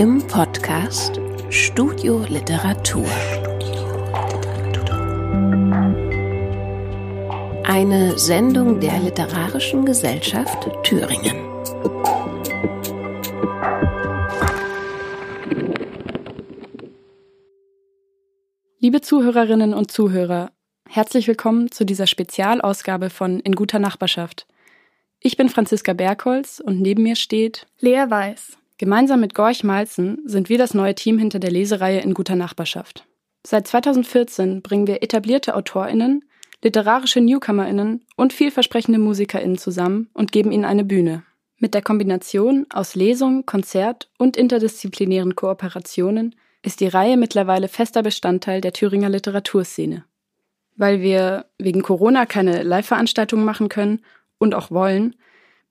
im Podcast Studio Literatur. Eine Sendung der Literarischen Gesellschaft Thüringen. Liebe Zuhörerinnen und Zuhörer, herzlich willkommen zu dieser Spezialausgabe von In guter Nachbarschaft. Ich bin Franziska Bergholz und neben mir steht Lea Weiß. Gemeinsam mit Gorch Malzen sind wir das neue Team hinter der Lesereihe In guter Nachbarschaft. Seit 2014 bringen wir etablierte AutorInnen, literarische NewcomerInnen und vielversprechende MusikerInnen zusammen und geben ihnen eine Bühne. Mit der Kombination aus Lesung, Konzert und interdisziplinären Kooperationen ist die Reihe mittlerweile fester Bestandteil der Thüringer Literaturszene. Weil wir wegen Corona keine Live-Veranstaltungen machen können und auch wollen,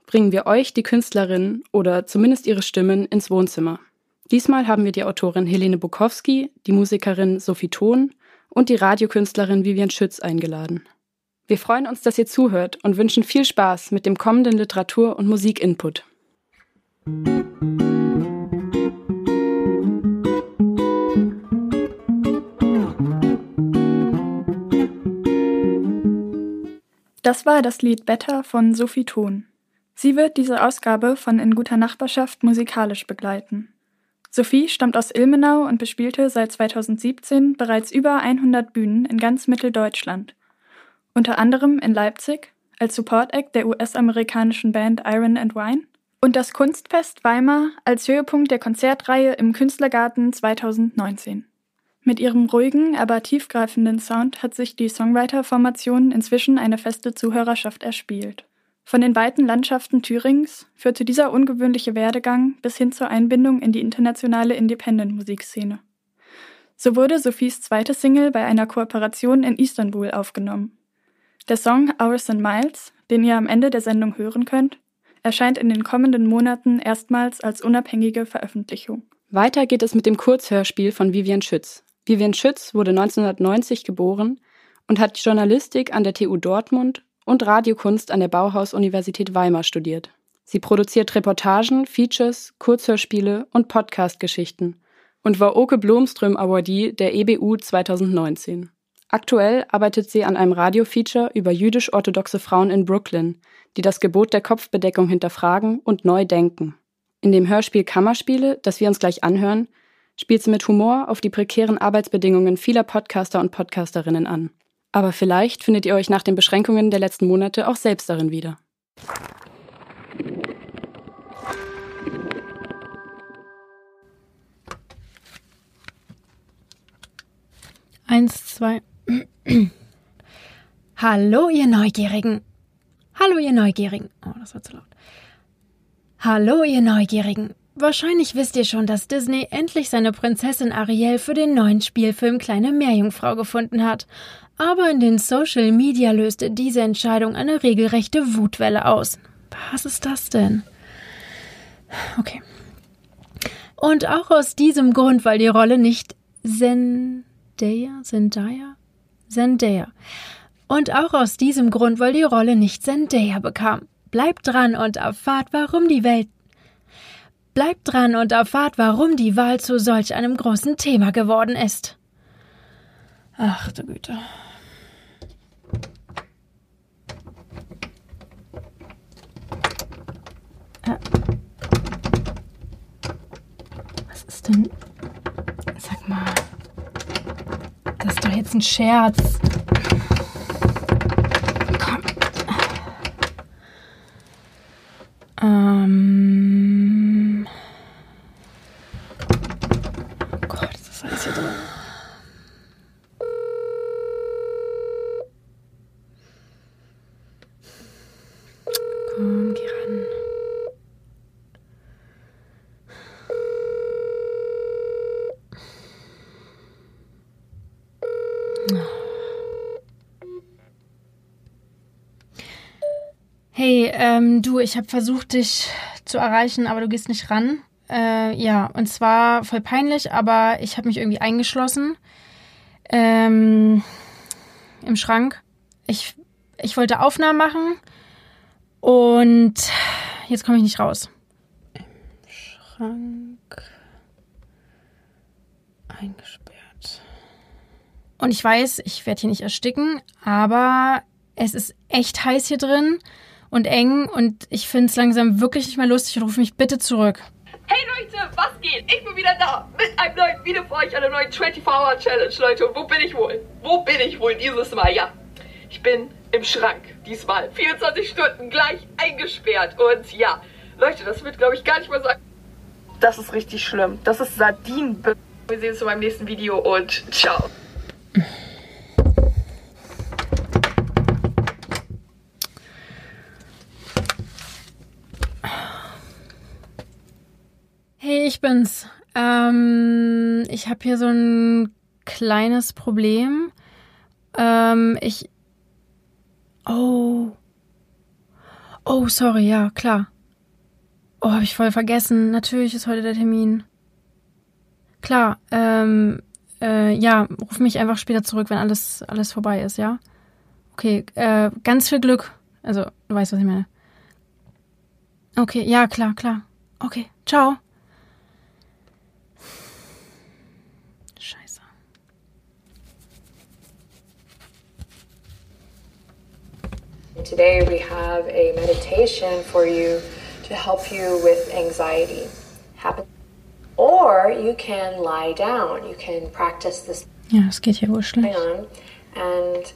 bringen wir euch die Künstlerin oder zumindest ihre Stimmen ins Wohnzimmer. Diesmal haben wir die Autorin Helene Bukowski, die Musikerin Sophie Thon und die Radiokünstlerin Vivian Schütz eingeladen. Wir freuen uns, dass ihr zuhört und wünschen viel Spaß mit dem kommenden Literatur- und Musikinput. Das war das Lied Better von Sophie Thon. Sie wird diese Ausgabe von In guter Nachbarschaft musikalisch begleiten. Sophie stammt aus Ilmenau und bespielte seit 2017 bereits über 100 Bühnen in ganz Mitteldeutschland. Unter anderem in Leipzig als Support Act der US-amerikanischen Band Iron and Wine und das Kunstfest Weimar als Höhepunkt der Konzertreihe im Künstlergarten 2019. Mit ihrem ruhigen, aber tiefgreifenden Sound hat sich die Songwriter-Formation inzwischen eine feste Zuhörerschaft erspielt. Von den weiten Landschaften Thürings führte dieser ungewöhnliche Werdegang bis hin zur Einbindung in die internationale Independent-Musikszene. So wurde Sophies zweite Single bei einer Kooperation in Istanbul aufgenommen. Der Song Hours and Miles, den ihr am Ende der Sendung hören könnt, erscheint in den kommenden Monaten erstmals als unabhängige Veröffentlichung. Weiter geht es mit dem Kurzhörspiel von Vivian Schütz. Vivian Schütz wurde 1990 geboren und hat Journalistik an der TU Dortmund und Radiokunst an der Bauhaus-Universität Weimar studiert. Sie produziert Reportagen, Features, Kurzhörspiele und Podcast-Geschichten und war Oke Blomström Awardee der EBU 2019. Aktuell arbeitet sie an einem Radiofeature über jüdisch-orthodoxe Frauen in Brooklyn, die das Gebot der Kopfbedeckung hinterfragen und neu denken. In dem Hörspiel Kammerspiele, das wir uns gleich anhören, spielt sie mit Humor auf die prekären Arbeitsbedingungen vieler Podcaster und Podcasterinnen an. Aber vielleicht findet ihr euch nach den Beschränkungen der letzten Monate auch selbst darin wieder. Eins, zwei. Hallo, ihr Neugierigen. Hallo, ihr Neugierigen. Oh, das war zu laut. Hallo, ihr Neugierigen. Wahrscheinlich wisst ihr schon, dass Disney endlich seine Prinzessin Ariel für den neuen Spielfilm Kleine Meerjungfrau gefunden hat. Aber in den Social Media löste diese Entscheidung eine regelrechte Wutwelle aus. Was ist das denn? Okay. Und auch aus diesem Grund, weil die Rolle nicht Zendaya, Zendaya, Zendaya. Und auch aus diesem Grund, weil die Rolle nicht Zendaya bekam. Bleibt dran und erfahrt, warum die Welt Bleibt dran und erfahrt, warum die Wahl zu solch einem großen Thema geworden ist. Ach du Güte. Äh. Was ist denn? Sag mal. Das ist doch jetzt ein Scherz. Komm. Ähm. Oh Gott, ist das alles hier drin? Komm, geh ran. Hey, ähm, du, ich habe versucht, dich zu erreichen, aber du gehst nicht ran. Äh, ja, und zwar voll peinlich, aber ich habe mich irgendwie eingeschlossen. Ähm, Im Schrank. Ich, ich wollte Aufnahmen machen und jetzt komme ich nicht raus. Im Schrank. Eingesperrt. Und ich weiß, ich werde hier nicht ersticken, aber es ist echt heiß hier drin und eng und ich finde es langsam wirklich nicht mehr lustig. Rufe mich bitte zurück. Hey Leute, was geht? Ich bin wieder da mit einem neuen Video für euch, einer neuen 24-Hour-Challenge, Leute. Und wo bin ich wohl? Wo bin ich wohl dieses Mal? Ja, ich bin im Schrank diesmal. 24 Stunden gleich eingesperrt. Und ja, Leute, das wird, glaube ich, gar nicht mal so... Das ist richtig schlimm. Das ist Sardinen. Wir sehen uns in meinem nächsten Video und ciao. Hey, ich bin's. Ähm, ich habe hier so ein kleines Problem. Ähm, ich. Oh. Oh, sorry, ja, klar. Oh, habe ich voll vergessen. Natürlich ist heute der Termin. Klar, ähm, äh, ja, ruf mich einfach später zurück, wenn alles, alles vorbei ist, ja? Okay, äh, ganz viel Glück. Also, du weißt, was ich meine. Okay, ja, klar, klar. Okay, ciao. Today we have a meditation for you to help you with anxiety. Happen or you can lie down. You can practice this Ja, es geht hier wohl schlecht. on. And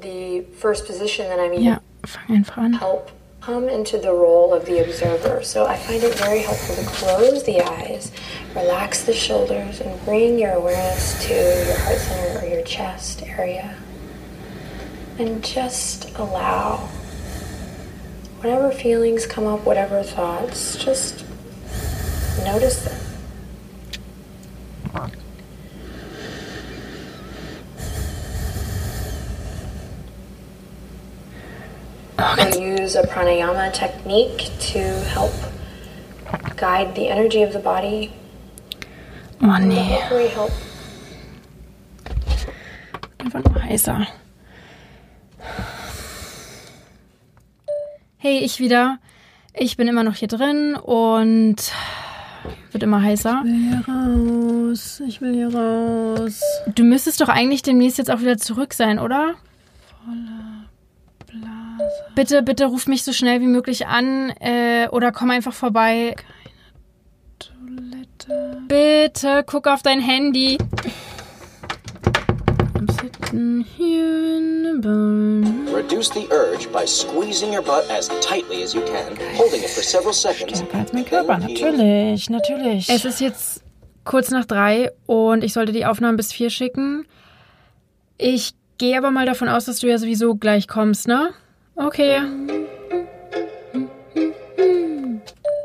the first position that I'm Ja, fang einfach an. help come into the role of the observer. So I find it very helpful to close the eyes, relax the shoulders, and bring your awareness to your heart center or your chest area. And just allow whatever feelings come up, whatever thoughts, just notice them. We use a pranayama technique to help guide the energy of the body. Oh nee, Hopefully help einfach nur heißer. Hey, ich wieder. Ich bin immer noch hier drin und wird immer heißer. Ich will hier raus. Ich will hier raus. Du müsstest doch eigentlich demnächst jetzt auch wieder zurück sein, oder? Voller Blase. Bitte, bitte ruf mich so schnell wie möglich an äh, oder komm einfach vorbei. Keine Toilette. Bitte, guck auf dein Handy. I'm sitting here in the barn. Reduce the urge by squeezing your butt as tightly as you can, holding it for several seconds. Stärker als mein Körper, natürlich, natürlich. Es ist jetzt kurz nach drei und ich sollte die Aufnahmen bis vier schicken. Ich gehe aber mal davon aus, dass du ja sowieso gleich kommst, ne? Okay.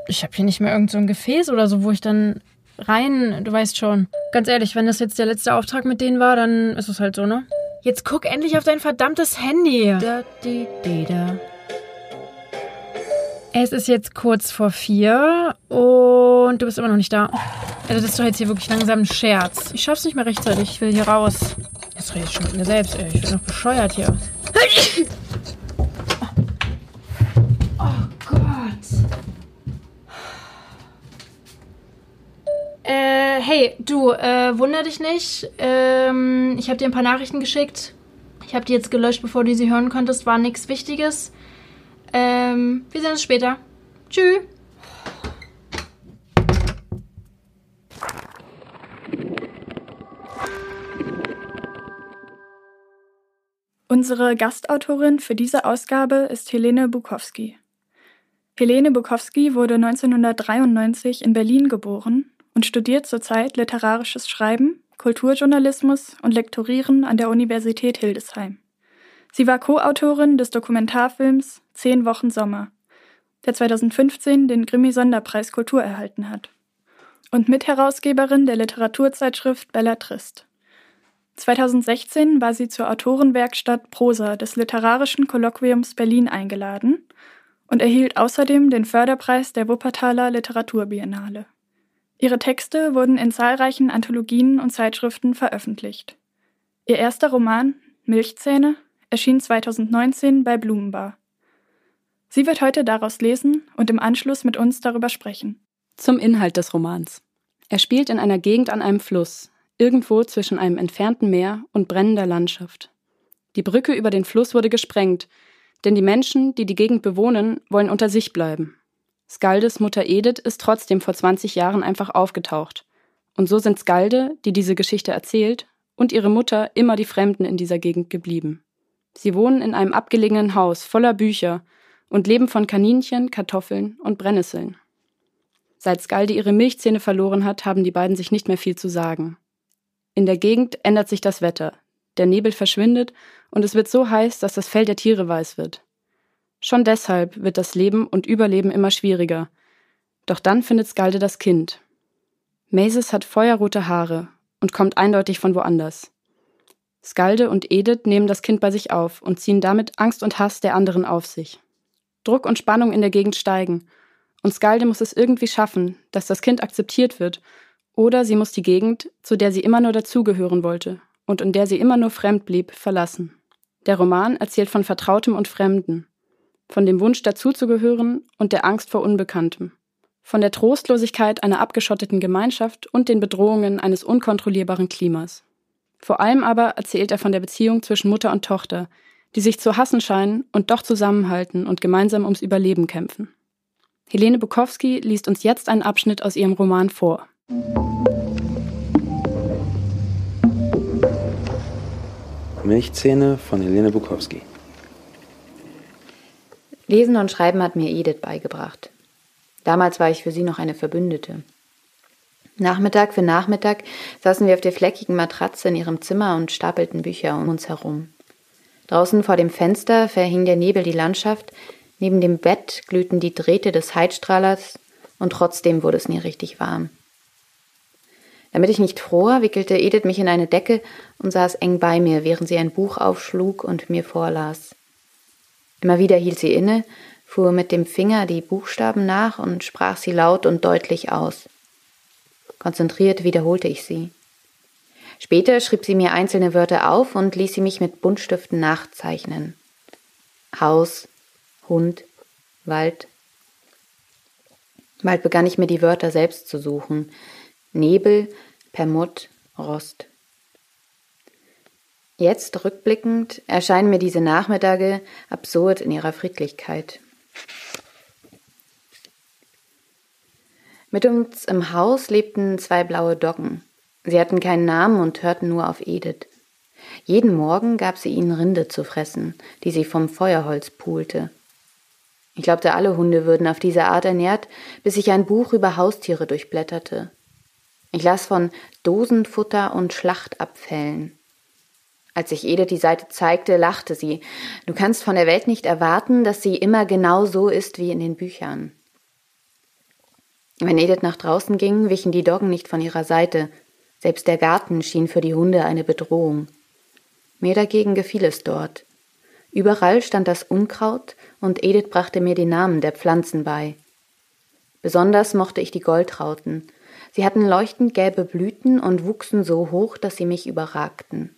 Ich habe hier nicht mehr irgend so ein Gefäß oder so, wo ich dann rein, du weißt schon. Ganz ehrlich, wenn das jetzt der letzte Auftrag mit denen war, dann ist es halt so, ne? Jetzt guck endlich auf dein verdammtes Handy. Da, di, di, da. Es ist jetzt kurz vor vier und du bist immer noch nicht da. Also das ist doch jetzt hier wirklich langsam ein Scherz. Ich schaff's nicht mehr rechtzeitig. Ich will hier raus. Jetzt rede ich schon mit mir selbst, ey. Ich bin noch bescheuert hier. Oh Gott. Äh, hey, du, äh, wunder dich nicht. Ähm, ich habe dir ein paar Nachrichten geschickt. Ich habe die jetzt gelöscht, bevor du sie hören konntest. War nichts Wichtiges. Ähm, wir sehen uns später. Tschüss. Unsere Gastautorin für diese Ausgabe ist Helene Bukowski. Helene Bukowski wurde 1993 in Berlin geboren und studiert zurzeit literarisches Schreiben, Kulturjournalismus und Lektorieren an der Universität Hildesheim. Sie war Co-Autorin des Dokumentarfilms Zehn Wochen Sommer, der 2015 den Grimmy-Sonderpreis Kultur erhalten hat, und Mitherausgeberin der Literaturzeitschrift Bellatrist. 2016 war sie zur Autorenwerkstatt Prosa des Literarischen Kolloquiums Berlin eingeladen und erhielt außerdem den Förderpreis der Wuppertaler Literaturbiennale. Ihre Texte wurden in zahlreichen Anthologien und Zeitschriften veröffentlicht. Ihr erster Roman, Milchzähne, erschien 2019 bei Blumenbar. Sie wird heute daraus lesen und im Anschluss mit uns darüber sprechen. Zum Inhalt des Romans. Er spielt in einer Gegend an einem Fluss, irgendwo zwischen einem entfernten Meer und brennender Landschaft. Die Brücke über den Fluss wurde gesprengt, denn die Menschen, die die Gegend bewohnen, wollen unter sich bleiben. Skaldes Mutter Edith ist trotzdem vor 20 Jahren einfach aufgetaucht. Und so sind Skalde, die diese Geschichte erzählt, und ihre Mutter immer die Fremden in dieser Gegend geblieben. Sie wohnen in einem abgelegenen Haus voller Bücher und leben von Kaninchen, Kartoffeln und Brennnesseln. Seit Skalde ihre Milchzähne verloren hat, haben die beiden sich nicht mehr viel zu sagen. In der Gegend ändert sich das Wetter. Der Nebel verschwindet und es wird so heiß, dass das Fell der Tiere weiß wird. Schon deshalb wird das Leben und Überleben immer schwieriger. Doch dann findet Skalde das Kind. Maces hat feuerrote Haare und kommt eindeutig von woanders. Skalde und Edith nehmen das Kind bei sich auf und ziehen damit Angst und Hass der anderen auf sich. Druck und Spannung in der Gegend steigen, und Skalde muss es irgendwie schaffen, dass das Kind akzeptiert wird, oder sie muss die Gegend, zu der sie immer nur dazugehören wollte und in der sie immer nur fremd blieb, verlassen. Der Roman erzählt von Vertrautem und Fremden, von dem Wunsch dazuzugehören und der Angst vor Unbekanntem, von der Trostlosigkeit einer abgeschotteten Gemeinschaft und den Bedrohungen eines unkontrollierbaren Klimas. Vor allem aber erzählt er von der Beziehung zwischen Mutter und Tochter, die sich zu hassen scheinen und doch zusammenhalten und gemeinsam ums Überleben kämpfen. Helene Bukowski liest uns jetzt einen Abschnitt aus ihrem Roman vor. Milchzähne von Helene Bukowski. Lesen und Schreiben hat mir Edith beigebracht. Damals war ich für sie noch eine Verbündete. Nachmittag für Nachmittag saßen wir auf der fleckigen Matratze in ihrem Zimmer und stapelten Bücher um uns herum. Draußen vor dem Fenster verhing der Nebel die Landschaft, neben dem Bett glühten die Drähte des Heizstrahlers und trotzdem wurde es nie richtig warm. Damit ich nicht fror, wickelte Edith mich in eine Decke und saß eng bei mir, während sie ein Buch aufschlug und mir vorlas. Immer wieder hielt sie inne, fuhr mit dem Finger die Buchstaben nach und sprach sie laut und deutlich aus. Konzentriert wiederholte ich sie. Später schrieb sie mir einzelne Wörter auf und ließ sie mich mit Buntstiften nachzeichnen. Haus, Hund, Wald. Bald begann ich mir die Wörter selbst zu suchen. Nebel, Permut, Rost. Jetzt rückblickend erscheinen mir diese Nachmittage absurd in ihrer Friedlichkeit. Mit uns im Haus lebten zwei blaue Doggen. Sie hatten keinen Namen und hörten nur auf Edith. Jeden Morgen gab sie ihnen Rinde zu fressen, die sie vom Feuerholz pulte. Ich glaubte, alle Hunde würden auf diese Art ernährt, bis ich ein Buch über Haustiere durchblätterte. Ich las von Dosenfutter und Schlachtabfällen. Als ich Edith die Seite zeigte, lachte sie. Du kannst von der Welt nicht erwarten, dass sie immer genau so ist wie in den Büchern. Wenn Edith nach draußen ging, wichen die Doggen nicht von ihrer Seite. Selbst der Garten schien für die Hunde eine Bedrohung. Mir dagegen gefiel es dort. Überall stand das Unkraut und Edith brachte mir die Namen der Pflanzen bei. Besonders mochte ich die Goldrauten. Sie hatten leuchtend gelbe Blüten und wuchsen so hoch, dass sie mich überragten.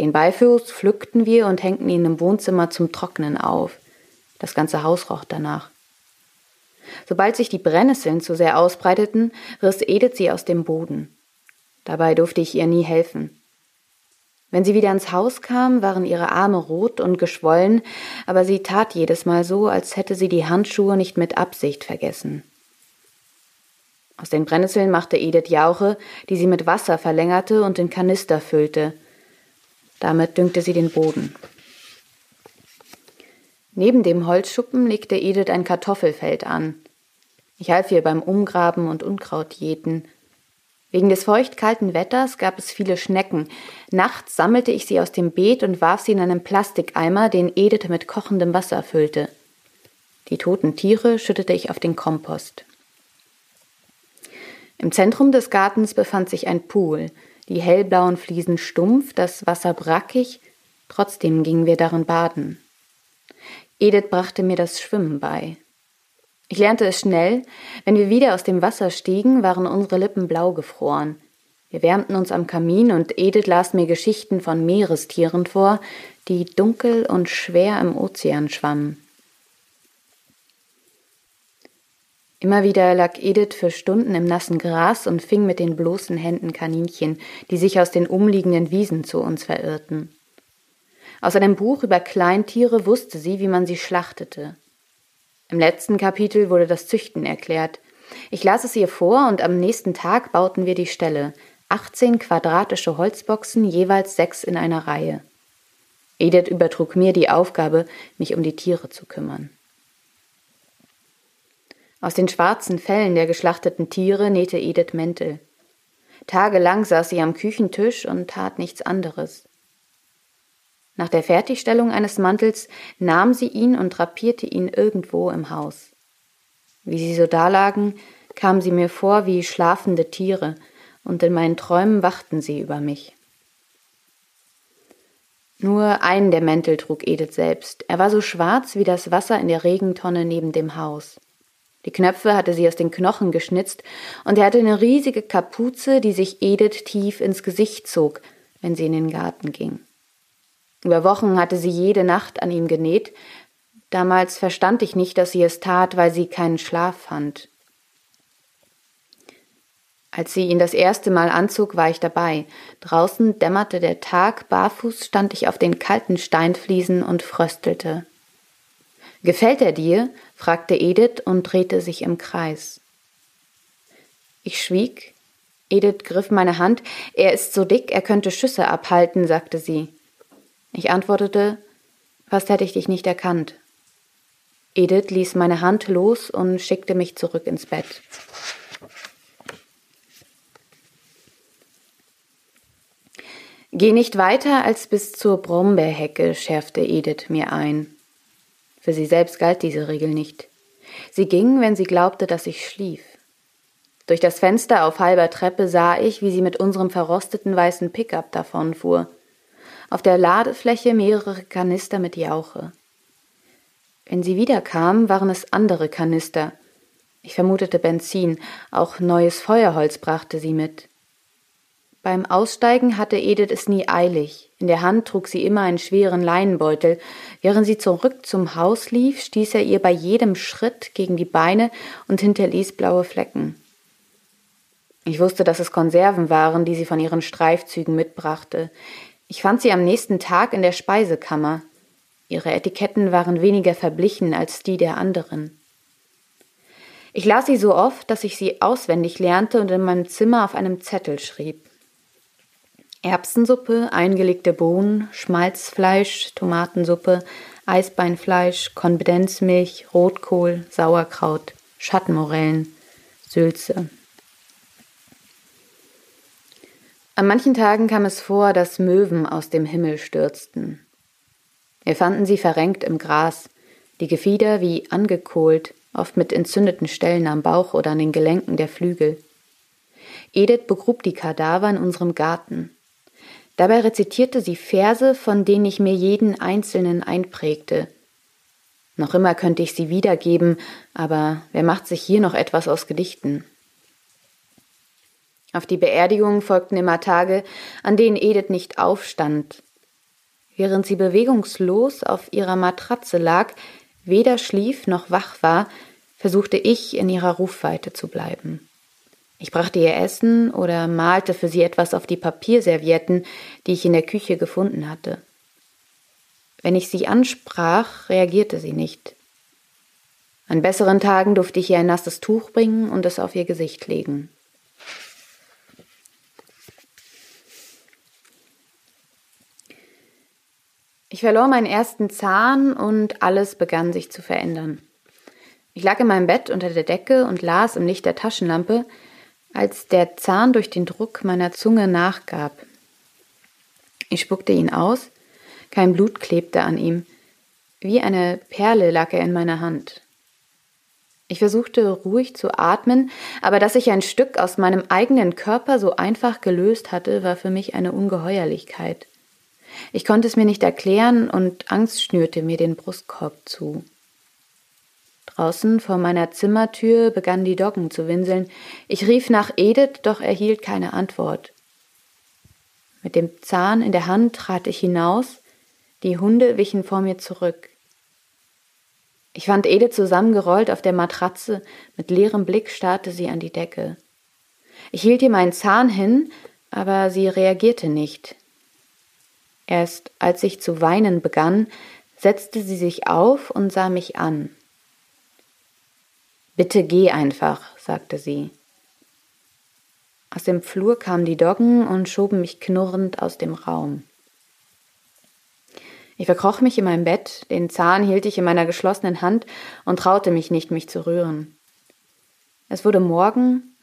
Den Beifuß pflückten wir und hängten ihn im Wohnzimmer zum Trocknen auf. Das ganze Haus roch danach. Sobald sich die Brennnesseln zu sehr ausbreiteten, riss Edith sie aus dem Boden. Dabei durfte ich ihr nie helfen. Wenn sie wieder ins Haus kam, waren ihre Arme rot und geschwollen, aber sie tat jedes Mal so, als hätte sie die Handschuhe nicht mit Absicht vergessen. Aus den Brennnesseln machte Edith Jauche, die sie mit Wasser verlängerte und in Kanister füllte. Damit düngte sie den Boden. Neben dem Holzschuppen legte Edith ein Kartoffelfeld an. Ich half ihr beim Umgraben und Unkraut jäten. Wegen des feuchtkalten Wetters gab es viele Schnecken. Nachts sammelte ich sie aus dem Beet und warf sie in einen Plastikeimer, den Edith mit kochendem Wasser füllte. Die toten Tiere schüttete ich auf den Kompost. Im Zentrum des Gartens befand sich ein Pool die hellblauen Fliesen stumpf, das Wasser brackig, trotzdem gingen wir darin baden. Edith brachte mir das Schwimmen bei. Ich lernte es schnell, wenn wir wieder aus dem Wasser stiegen, waren unsere Lippen blau gefroren. Wir wärmten uns am Kamin und Edith las mir Geschichten von Meerestieren vor, die dunkel und schwer im Ozean schwammen. Immer wieder lag Edith für Stunden im nassen Gras und fing mit den bloßen Händen Kaninchen, die sich aus den umliegenden Wiesen zu uns verirrten. Aus einem Buch über Kleintiere wusste sie, wie man sie schlachtete. Im letzten Kapitel wurde das Züchten erklärt. Ich las es ihr vor und am nächsten Tag bauten wir die Ställe. 18 quadratische Holzboxen, jeweils sechs in einer Reihe. Edith übertrug mir die Aufgabe, mich um die Tiere zu kümmern. Aus den schwarzen Fellen der geschlachteten Tiere nähte Edith Mäntel. Tagelang saß sie am Küchentisch und tat nichts anderes. Nach der Fertigstellung eines Mantels nahm sie ihn und drapierte ihn irgendwo im Haus. Wie sie so dalagen, kamen sie mir vor wie schlafende Tiere, und in meinen Träumen wachten sie über mich. Nur einen der Mäntel trug Edith selbst. Er war so schwarz wie das Wasser in der Regentonne neben dem Haus. Die Knöpfe hatte sie aus den Knochen geschnitzt, und er hatte eine riesige Kapuze, die sich Edith tief ins Gesicht zog, wenn sie in den Garten ging. Über Wochen hatte sie jede Nacht an ihm genäht. Damals verstand ich nicht, dass sie es tat, weil sie keinen Schlaf fand. Als sie ihn das erste Mal anzog, war ich dabei. Draußen dämmerte der Tag, barfuß stand ich auf den kalten Steinfliesen und fröstelte. Gefällt er dir? Fragte Edith und drehte sich im Kreis. Ich schwieg. Edith griff meine Hand. Er ist so dick, er könnte Schüsse abhalten, sagte sie. Ich antwortete, fast hätte ich dich nicht erkannt. Edith ließ meine Hand los und schickte mich zurück ins Bett. Geh nicht weiter als bis zur Brombeerhecke, schärfte Edith mir ein. Für sie selbst galt diese Regel nicht. Sie ging, wenn sie glaubte, dass ich schlief. Durch das Fenster auf halber Treppe sah ich, wie sie mit unserem verrosteten weißen Pickup davonfuhr. Auf der Ladefläche mehrere Kanister mit Jauche. Wenn sie wiederkam, waren es andere Kanister. Ich vermutete Benzin, auch neues Feuerholz brachte sie mit. Beim Aussteigen hatte Edith es nie eilig. In der Hand trug sie immer einen schweren Leinenbeutel. Während sie zurück zum Haus lief, stieß er ihr bei jedem Schritt gegen die Beine und hinterließ blaue Flecken. Ich wusste, dass es Konserven waren, die sie von ihren Streifzügen mitbrachte. Ich fand sie am nächsten Tag in der Speisekammer. Ihre Etiketten waren weniger verblichen als die der anderen. Ich las sie so oft, dass ich sie auswendig lernte und in meinem Zimmer auf einem Zettel schrieb. Erbsensuppe, eingelegte Bohnen, Schmalzfleisch, Tomatensuppe, Eisbeinfleisch, Kondensmilch, Rotkohl, Sauerkraut, Schattenmorellen, Sülze. An manchen Tagen kam es vor, dass Möwen aus dem Himmel stürzten. Wir fanden sie verrenkt im Gras, die Gefieder wie angekohlt, oft mit entzündeten Stellen am Bauch oder an den Gelenken der Flügel. Edith begrub die Kadaver in unserem Garten. Dabei rezitierte sie Verse, von denen ich mir jeden einzelnen einprägte. Noch immer könnte ich sie wiedergeben, aber wer macht sich hier noch etwas aus Gedichten? Auf die Beerdigung folgten immer Tage, an denen Edith nicht aufstand. Während sie bewegungslos auf ihrer Matratze lag, weder schlief noch wach war, versuchte ich in ihrer Rufweite zu bleiben. Ich brachte ihr Essen oder malte für sie etwas auf die Papierservietten, die ich in der Küche gefunden hatte. Wenn ich sie ansprach, reagierte sie nicht. An besseren Tagen durfte ich ihr ein nasses Tuch bringen und es auf ihr Gesicht legen. Ich verlor meinen ersten Zahn und alles begann sich zu verändern. Ich lag in meinem Bett unter der Decke und las im Licht der Taschenlampe, als der Zahn durch den Druck meiner Zunge nachgab. Ich spuckte ihn aus, kein Blut klebte an ihm, wie eine Perle lag er in meiner Hand. Ich versuchte ruhig zu atmen, aber dass ich ein Stück aus meinem eigenen Körper so einfach gelöst hatte, war für mich eine Ungeheuerlichkeit. Ich konnte es mir nicht erklären und Angst schnürte mir den Brustkorb zu. Draußen vor meiner Zimmertür begannen die Doggen zu winseln. Ich rief nach Edith, doch erhielt keine Antwort. Mit dem Zahn in der Hand trat ich hinaus, die Hunde wichen vor mir zurück. Ich fand Edith zusammengerollt auf der Matratze, mit leerem Blick starrte sie an die Decke. Ich hielt ihr meinen Zahn hin, aber sie reagierte nicht. Erst als ich zu weinen begann, setzte sie sich auf und sah mich an. Bitte geh einfach, sagte sie. Aus dem Flur kamen die Doggen und schoben mich knurrend aus dem Raum. Ich verkroch mich in meinem Bett, den Zahn hielt ich in meiner geschlossenen Hand und traute mich nicht, mich zu rühren. Es wurde Morgen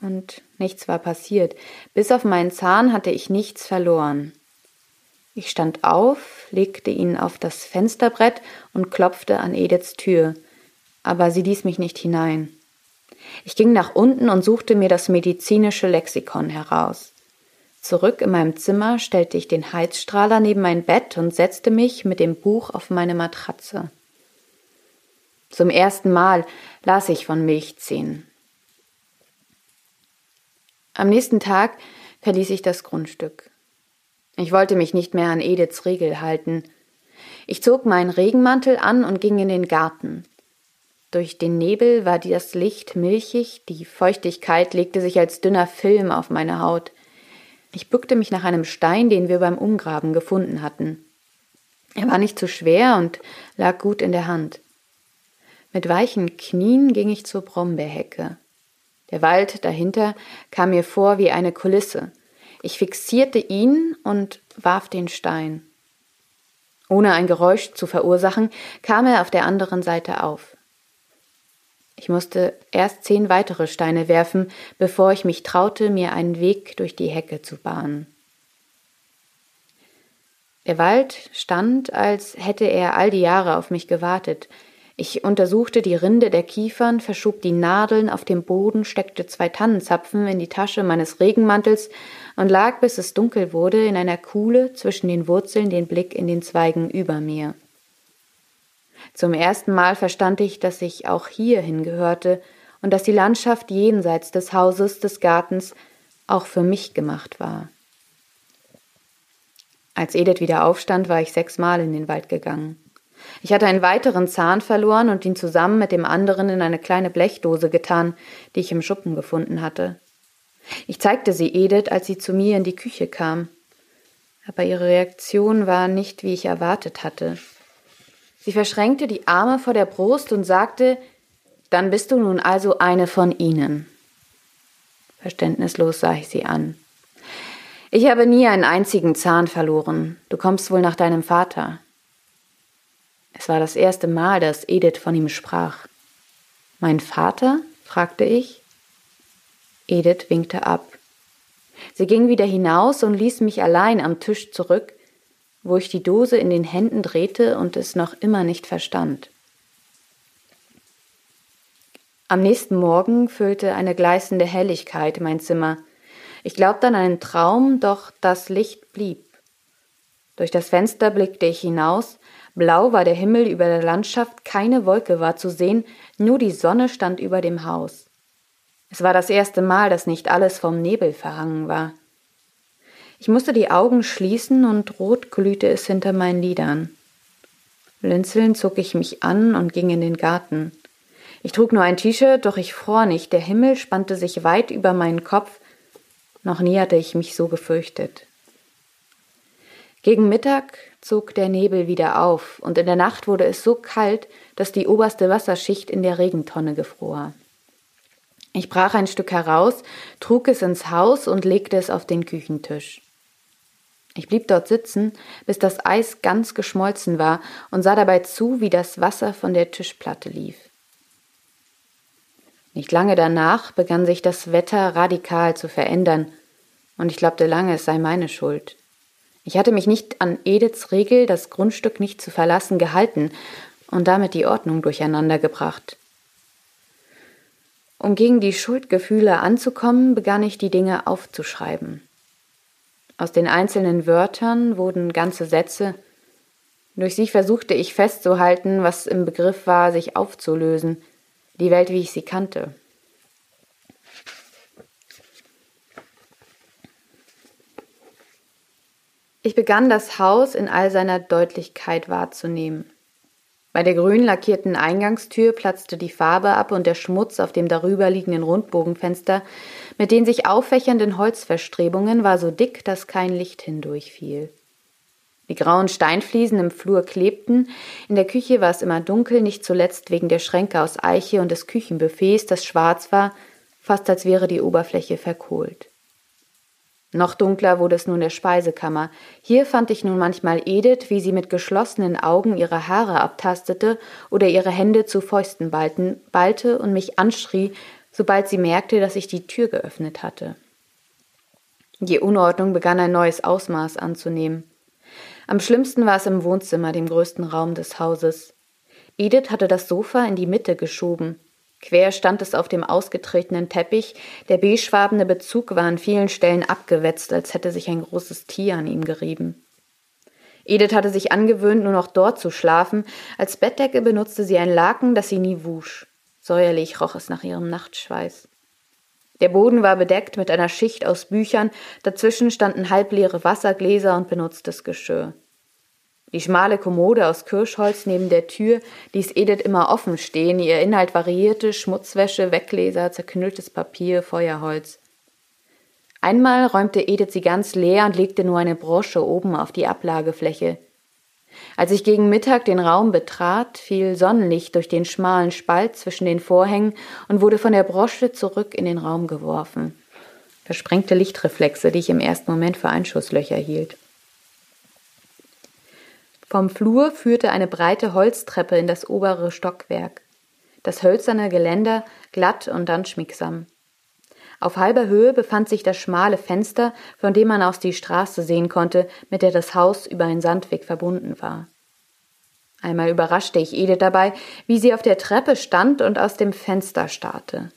und nichts war passiert. Bis auf meinen Zahn hatte ich nichts verloren. Ich stand auf, legte ihn auf das Fensterbrett und klopfte an Ediths Tür, aber sie ließ mich nicht hinein. Ich ging nach unten und suchte mir das medizinische Lexikon heraus. Zurück in meinem Zimmer stellte ich den Heizstrahler neben mein Bett und setzte mich mit dem Buch auf meine Matratze. Zum ersten Mal las ich von Milchzähnen. Am nächsten Tag verließ ich das Grundstück. Ich wollte mich nicht mehr an Ediths Regel halten. Ich zog meinen Regenmantel an und ging in den Garten. Durch den Nebel war das Licht milchig, die Feuchtigkeit legte sich als dünner Film auf meine Haut. Ich bückte mich nach einem Stein, den wir beim Umgraben gefunden hatten. Er war nicht zu schwer und lag gut in der Hand. Mit weichen Knien ging ich zur Brombeerhecke. Der Wald dahinter kam mir vor wie eine Kulisse. Ich fixierte ihn und warf den Stein. Ohne ein Geräusch zu verursachen, kam er auf der anderen Seite auf. Ich musste erst zehn weitere Steine werfen, bevor ich mich traute, mir einen Weg durch die Hecke zu bahnen. Der Wald stand, als hätte er all die Jahre auf mich gewartet. Ich untersuchte die Rinde der Kiefern, verschob die Nadeln auf dem Boden, steckte zwei Tannenzapfen in die Tasche meines Regenmantels und lag, bis es dunkel wurde, in einer Kuhle zwischen den Wurzeln den Blick in den Zweigen über mir. Zum ersten Mal verstand ich, dass ich auch hier hingehörte und dass die Landschaft jenseits des Hauses, des Gartens auch für mich gemacht war. Als Edith wieder aufstand, war ich sechsmal in den Wald gegangen. Ich hatte einen weiteren Zahn verloren und ihn zusammen mit dem anderen in eine kleine Blechdose getan, die ich im Schuppen gefunden hatte. Ich zeigte sie Edith, als sie zu mir in die Küche kam. Aber ihre Reaktion war nicht, wie ich erwartet hatte. Sie verschränkte die Arme vor der Brust und sagte, dann bist du nun also eine von ihnen. Verständnislos sah ich sie an. Ich habe nie einen einzigen Zahn verloren. Du kommst wohl nach deinem Vater. Es war das erste Mal, dass Edith von ihm sprach. Mein Vater? fragte ich. Edith winkte ab. Sie ging wieder hinaus und ließ mich allein am Tisch zurück, wo ich die Dose in den Händen drehte und es noch immer nicht verstand. Am nächsten Morgen füllte eine gleißende Helligkeit mein Zimmer. Ich glaubte an einen Traum, doch das Licht blieb. Durch das Fenster blickte ich hinaus, blau war der Himmel über der Landschaft, keine Wolke war zu sehen, nur die Sonne stand über dem Haus. Es war das erste Mal, dass nicht alles vom Nebel verhangen war. Ich musste die Augen schließen und rot glühte es hinter meinen Lidern. Blinzelnd zog ich mich an und ging in den Garten. Ich trug nur ein T-Shirt, doch ich fror nicht. Der Himmel spannte sich weit über meinen Kopf. Noch nie hatte ich mich so gefürchtet. Gegen Mittag zog der Nebel wieder auf, und in der Nacht wurde es so kalt, dass die oberste Wasserschicht in der Regentonne gefror. Ich brach ein Stück heraus, trug es ins Haus und legte es auf den Küchentisch. Ich blieb dort sitzen, bis das Eis ganz geschmolzen war und sah dabei zu, wie das Wasser von der Tischplatte lief. Nicht lange danach begann sich das Wetter radikal zu verändern, und ich glaubte lange, es sei meine Schuld. Ich hatte mich nicht an Ediths Regel, das Grundstück nicht zu verlassen, gehalten und damit die Ordnung durcheinander gebracht. Um gegen die Schuldgefühle anzukommen, begann ich die Dinge aufzuschreiben. Aus den einzelnen Wörtern wurden ganze Sätze. Durch sie versuchte ich festzuhalten, was im Begriff war, sich aufzulösen, die Welt, wie ich sie kannte. Ich begann das Haus in all seiner Deutlichkeit wahrzunehmen. Bei der grün lackierten Eingangstür platzte die Farbe ab und der Schmutz auf dem darüberliegenden Rundbogenfenster mit den sich auffächernden Holzverstrebungen war so dick, dass kein Licht hindurchfiel. Die grauen Steinfliesen im Flur klebten, in der Küche war es immer dunkel, nicht zuletzt wegen der Schränke aus Eiche und des Küchenbuffets, das schwarz war, fast als wäre die Oberfläche verkohlt. Noch dunkler wurde es nun der Speisekammer. Hier fand ich nun manchmal Edith, wie sie mit geschlossenen Augen ihre Haare abtastete oder ihre Hände zu Fäusten balten, ballte und mich anschrie, sobald sie merkte, dass ich die Tür geöffnet hatte. Die Unordnung begann ein neues Ausmaß anzunehmen. Am schlimmsten war es im Wohnzimmer, dem größten Raum des Hauses. Edith hatte das Sofa in die Mitte geschoben. Quer stand es auf dem ausgetretenen Teppich, der beigefarbene Bezug war an vielen Stellen abgewetzt, als hätte sich ein großes Tier an ihm gerieben. Edith hatte sich angewöhnt, nur noch dort zu schlafen, als Bettdecke benutzte sie ein Laken, das sie nie wusch. Säuerlich roch es nach ihrem Nachtschweiß. Der Boden war bedeckt mit einer Schicht aus Büchern, dazwischen standen halbleere Wassergläser und benutztes Geschirr. Die schmale Kommode aus Kirschholz neben der Tür ließ Edith immer offen stehen. Ihr Inhalt variierte Schmutzwäsche, Weggläser, zerknülltes Papier, Feuerholz. Einmal räumte Edith sie ganz leer und legte nur eine Brosche oben auf die Ablagefläche. Als ich gegen Mittag den Raum betrat, fiel Sonnenlicht durch den schmalen Spalt zwischen den Vorhängen und wurde von der Brosche zurück in den Raum geworfen. Versprengte Lichtreflexe, die ich im ersten Moment für Einschusslöcher hielt. Vom Flur führte eine breite Holztreppe in das obere Stockwerk. Das hölzerne Geländer glatt und dann schmiegsam. Auf halber Höhe befand sich das schmale Fenster, von dem man aus die Straße sehen konnte, mit der das Haus über einen Sandweg verbunden war. Einmal überraschte ich Edith dabei, wie sie auf der Treppe stand und aus dem Fenster starrte.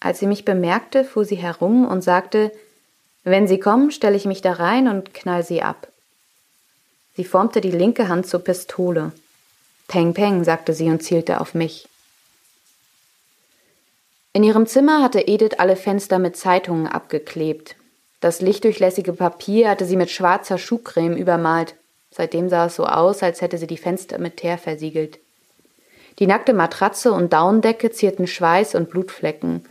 Als sie mich bemerkte, fuhr sie herum und sagte, wenn Sie kommen, stelle ich mich da rein und knall Sie ab. Sie formte die linke Hand zur Pistole. Peng, peng, sagte sie und zielte auf mich. In ihrem Zimmer hatte Edith alle Fenster mit Zeitungen abgeklebt. Das lichtdurchlässige Papier hatte sie mit schwarzer Schuhcreme übermalt. Seitdem sah es so aus, als hätte sie die Fenster mit Teer versiegelt. Die nackte Matratze und Daunendecke zierten Schweiß und Blutflecken.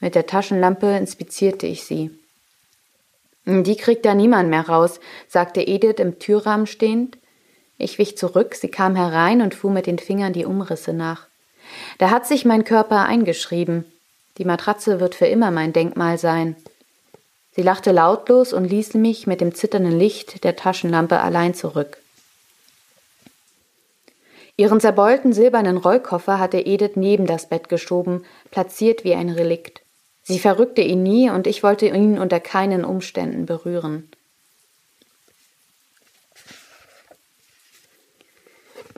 Mit der Taschenlampe inspizierte ich sie. Die kriegt da niemand mehr raus, sagte Edith im Türrahmen stehend. Ich wich zurück, sie kam herein und fuhr mit den Fingern die Umrisse nach. Da hat sich mein Körper eingeschrieben. Die Matratze wird für immer mein Denkmal sein. Sie lachte lautlos und ließ mich mit dem zitternden Licht der Taschenlampe allein zurück. Ihren zerbeulten silbernen Rollkoffer hatte Edith neben das Bett geschoben, platziert wie ein Relikt. Sie verrückte ihn nie und ich wollte ihn unter keinen Umständen berühren.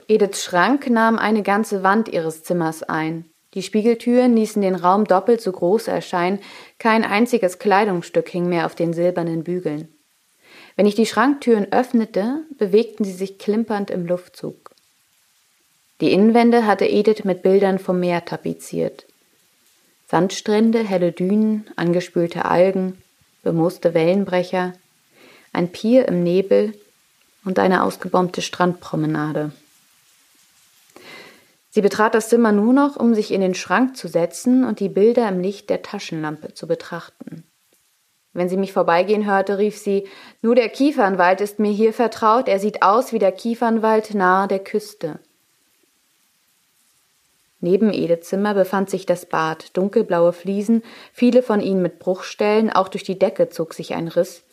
Ediths Schrank nahm eine ganze Wand ihres Zimmers ein. Die Spiegeltüren ließen den Raum doppelt so groß erscheinen, kein einziges Kleidungsstück hing mehr auf den silbernen Bügeln. Wenn ich die Schranktüren öffnete, bewegten sie sich klimpernd im Luftzug. Die Innenwände hatte Edith mit Bildern vom Meer tapeziert. Sandstrände, helle Dünen, angespülte Algen, bemooste Wellenbrecher, ein Pier im Nebel und eine ausgebombte Strandpromenade. Sie betrat das Zimmer nur noch, um sich in den Schrank zu setzen und die Bilder im Licht der Taschenlampe zu betrachten. Wenn sie mich vorbeigehen hörte, rief sie Nur der Kiefernwald ist mir hier vertraut, er sieht aus wie der Kiefernwald nahe der Küste. Neben Ediths Zimmer befand sich das Bad, dunkelblaue Fliesen, viele von ihnen mit Bruchstellen, auch durch die Decke zog sich ein Riss.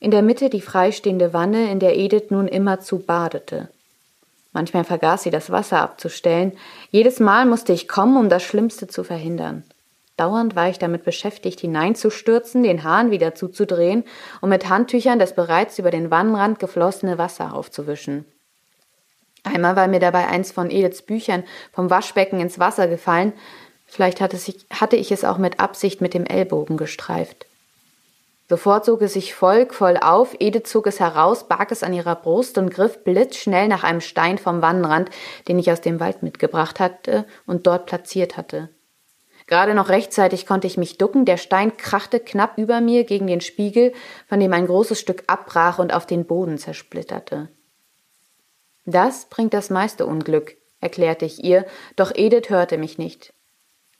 In der Mitte die freistehende Wanne, in der Edith nun immerzu badete. Manchmal vergaß sie das Wasser abzustellen. Jedes Mal musste ich kommen, um das Schlimmste zu verhindern. Dauernd war ich damit beschäftigt, hineinzustürzen, den Hahn wieder zuzudrehen und mit Handtüchern das bereits über den Wannenrand geflossene Wasser aufzuwischen. Einmal war mir dabei eins von Ediths Büchern vom Waschbecken ins Wasser gefallen. Vielleicht hatte, sich, hatte ich es auch mit Absicht mit dem Ellbogen gestreift. Sofort zog es sich vollvoll auf, Edith zog es heraus, barg es an ihrer Brust und griff blitzschnell nach einem Stein vom Wannenrand, den ich aus dem Wald mitgebracht hatte und dort platziert hatte. Gerade noch rechtzeitig konnte ich mich ducken, der Stein krachte knapp über mir gegen den Spiegel, von dem ein großes Stück abbrach und auf den Boden zersplitterte. Das bringt das meiste Unglück, erklärte ich ihr, doch Edith hörte mich nicht.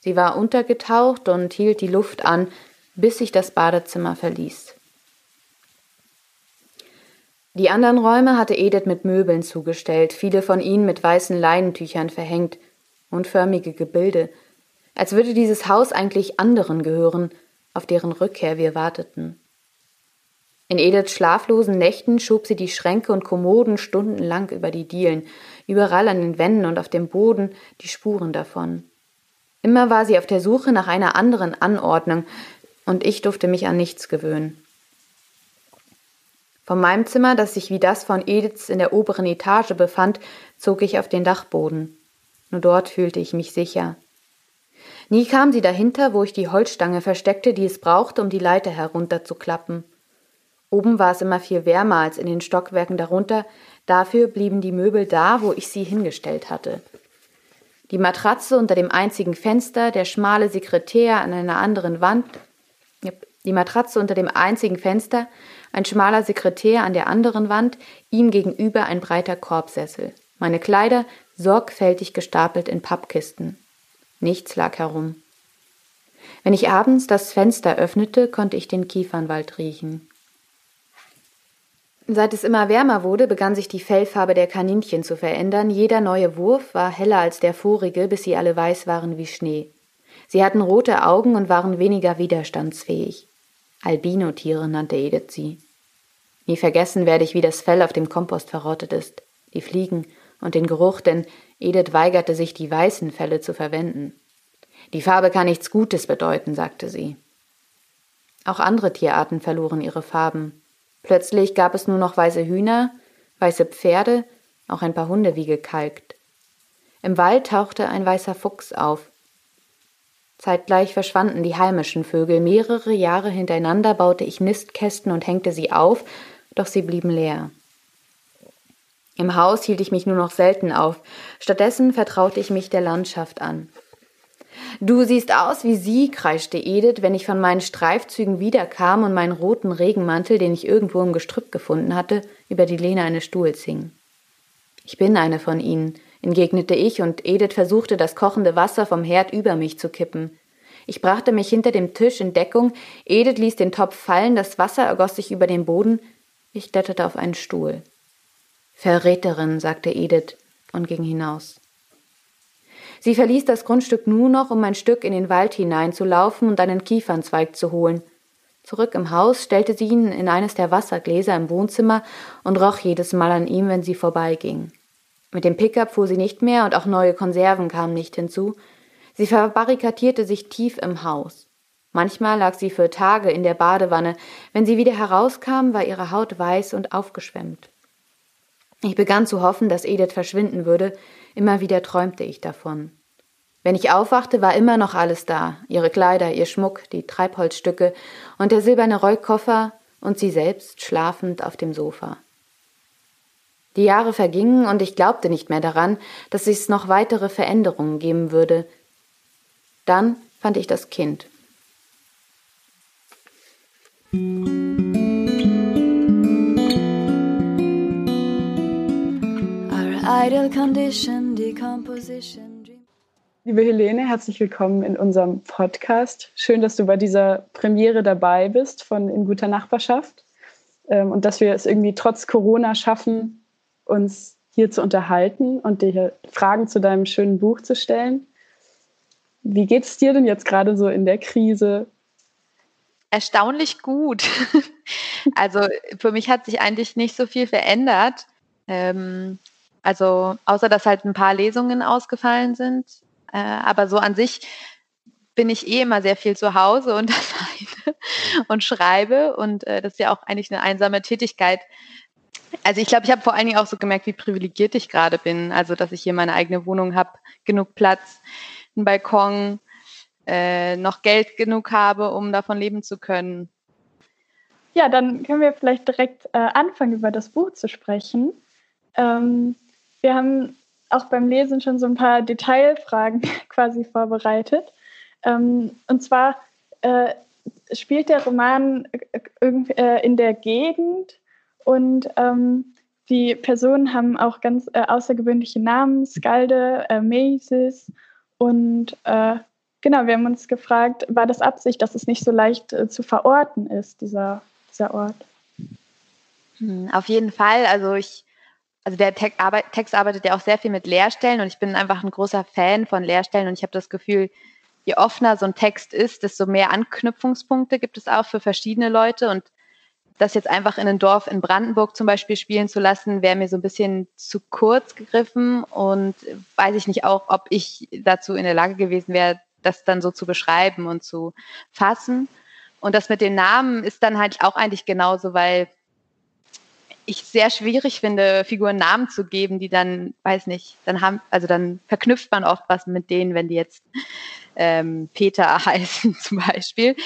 Sie war untergetaucht und hielt die Luft an, bis ich das Badezimmer verließ. Die anderen Räume hatte Edith mit Möbeln zugestellt, viele von ihnen mit weißen Leinentüchern verhängt, unförmige Gebilde, als würde dieses Haus eigentlich anderen gehören, auf deren Rückkehr wir warteten. In Ediths schlaflosen Nächten schob sie die Schränke und Kommoden stundenlang über die Dielen, überall an den Wänden und auf dem Boden die Spuren davon. Immer war sie auf der Suche nach einer anderen Anordnung, und ich durfte mich an nichts gewöhnen. Von meinem Zimmer, das sich wie das von Ediths in der oberen Etage befand, zog ich auf den Dachboden. Nur dort fühlte ich mich sicher. Nie kam sie dahinter, wo ich die Holzstange versteckte, die es brauchte, um die Leiter herunterzuklappen. Oben war es immer viel wärmer als in den Stockwerken darunter, dafür blieben die Möbel da, wo ich sie hingestellt hatte. Die Matratze unter dem einzigen Fenster, der schmale Sekretär an einer anderen Wand, die Matratze unter dem einzigen Fenster, ein schmaler Sekretär an der anderen Wand, ihm gegenüber ein breiter Korbsessel. Meine Kleider sorgfältig gestapelt in Pappkisten. Nichts lag herum. Wenn ich abends das Fenster öffnete, konnte ich den Kiefernwald riechen. Seit es immer wärmer wurde, begann sich die Fellfarbe der Kaninchen zu verändern. Jeder neue Wurf war heller als der vorige, bis sie alle weiß waren wie Schnee. Sie hatten rote Augen und waren weniger widerstandsfähig. Albinotiere nannte Edith sie. Nie vergessen werde ich, wie das Fell auf dem Kompost verrottet ist, die Fliegen und den Geruch, denn Edith weigerte sich, die weißen Felle zu verwenden. Die Farbe kann nichts Gutes bedeuten, sagte sie. Auch andere Tierarten verloren ihre Farben. Plötzlich gab es nur noch weiße Hühner, weiße Pferde, auch ein paar Hunde wie gekalkt. Im Wald tauchte ein weißer Fuchs auf. Zeitgleich verschwanden die heimischen Vögel. Mehrere Jahre hintereinander baute ich Nistkästen und hängte sie auf, doch sie blieben leer. Im Haus hielt ich mich nur noch selten auf. Stattdessen vertraute ich mich der Landschaft an. Du siehst aus wie sie, kreischte Edith, wenn ich von meinen Streifzügen wiederkam und meinen roten Regenmantel, den ich irgendwo im Gestrüpp gefunden hatte, über die Lehne eines Stuhls hing. Ich bin eine von ihnen, entgegnete ich, und Edith versuchte, das kochende Wasser vom Herd über mich zu kippen. Ich brachte mich hinter dem Tisch in Deckung, Edith ließ den Topf fallen, das Wasser ergoss sich über den Boden, ich kletterte auf einen Stuhl. Verräterin, sagte Edith und ging hinaus. Sie verließ das Grundstück nur noch, um ein Stück in den Wald hineinzulaufen und einen Kiefernzweig zu holen. Zurück im Haus stellte sie ihn in eines der Wassergläser im Wohnzimmer und roch jedes Mal an ihm, wenn sie vorbeiging. Mit dem Pickup fuhr sie nicht mehr und auch neue Konserven kamen nicht hinzu. Sie verbarrikadierte sich tief im Haus. Manchmal lag sie für Tage in der Badewanne. Wenn sie wieder herauskam, war ihre Haut weiß und aufgeschwemmt. Ich begann zu hoffen, dass Edith verschwinden würde. Immer wieder träumte ich davon. Wenn ich aufwachte, war immer noch alles da. Ihre Kleider, ihr Schmuck, die Treibholzstücke und der silberne Rollkoffer und sie selbst schlafend auf dem Sofa. Die Jahre vergingen und ich glaubte nicht mehr daran, dass es noch weitere Veränderungen geben würde. Dann fand ich das Kind. Ideal Condition Decomposition. Liebe Helene, herzlich willkommen in unserem Podcast. Schön, dass du bei dieser Premiere dabei bist von In guter Nachbarschaft ähm, und dass wir es irgendwie trotz Corona schaffen, uns hier zu unterhalten und dir Fragen zu deinem schönen Buch zu stellen. Wie geht es dir denn jetzt gerade so in der Krise? Erstaunlich gut. Also für mich hat sich eigentlich nicht so viel verändert. Ähm, also außer dass halt ein paar Lesungen ausgefallen sind. Äh, aber so an sich bin ich eh immer sehr viel zu Hause und alleine und schreibe. Und äh, das ist ja auch eigentlich eine einsame Tätigkeit. Also ich glaube, ich habe vor allen Dingen auch so gemerkt, wie privilegiert ich gerade bin. Also dass ich hier meine eigene Wohnung habe, genug Platz, einen Balkon, äh, noch Geld genug habe, um davon leben zu können. Ja, dann können wir vielleicht direkt äh, anfangen, über das Buch zu sprechen. Ähm, wir haben auch beim Lesen schon so ein paar Detailfragen quasi vorbereitet. Ähm, und zwar äh, spielt der Roman äh, in der Gegend und ähm, Die Personen haben auch ganz äh, außergewöhnliche Namen, Skalde, äh, Maces und äh, genau, wir haben uns gefragt, war das Absicht, dass es nicht so leicht äh, zu verorten ist, dieser, dieser Ort? Hm, auf jeden Fall. Also ich, also der Text, arbeit, Text arbeitet ja auch sehr viel mit Leerstellen und ich bin einfach ein großer Fan von Leerstellen und ich habe das Gefühl, je offener so ein Text ist, desto mehr Anknüpfungspunkte gibt es auch für verschiedene Leute und das jetzt einfach in ein Dorf in Brandenburg zum Beispiel spielen zu lassen, wäre mir so ein bisschen zu kurz gegriffen und weiß ich nicht auch, ob ich dazu in der Lage gewesen wäre, das dann so zu beschreiben und zu fassen. Und das mit den Namen ist dann halt auch eigentlich genauso, weil ich sehr schwierig finde, Figuren Namen zu geben, die dann, weiß nicht, dann haben, also dann verknüpft man oft was mit denen, wenn die jetzt ähm, Peter heißen zum Beispiel.